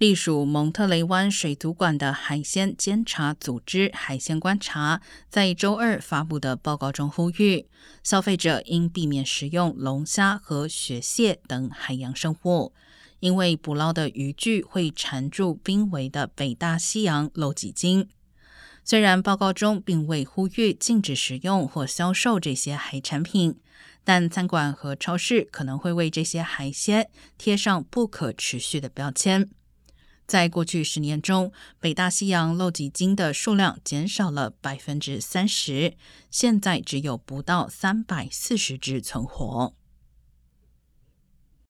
隶属蒙特雷湾水族馆的海鲜监察组织“海鲜观察”在周二发布的报告中呼吁，消费者应避免食用龙虾和雪蟹等海洋生物，因为捕捞的渔具会缠住濒危的北大西洋漏脊鲸。虽然报告中并未呼吁禁止食用或销售这些海产品，但餐馆和超市可能会为这些海鲜贴上不可持续的标签。在过去十年中，北大西洋漏脊鲸的数量减少了百分之三十，现在只有不到三百四十只存活。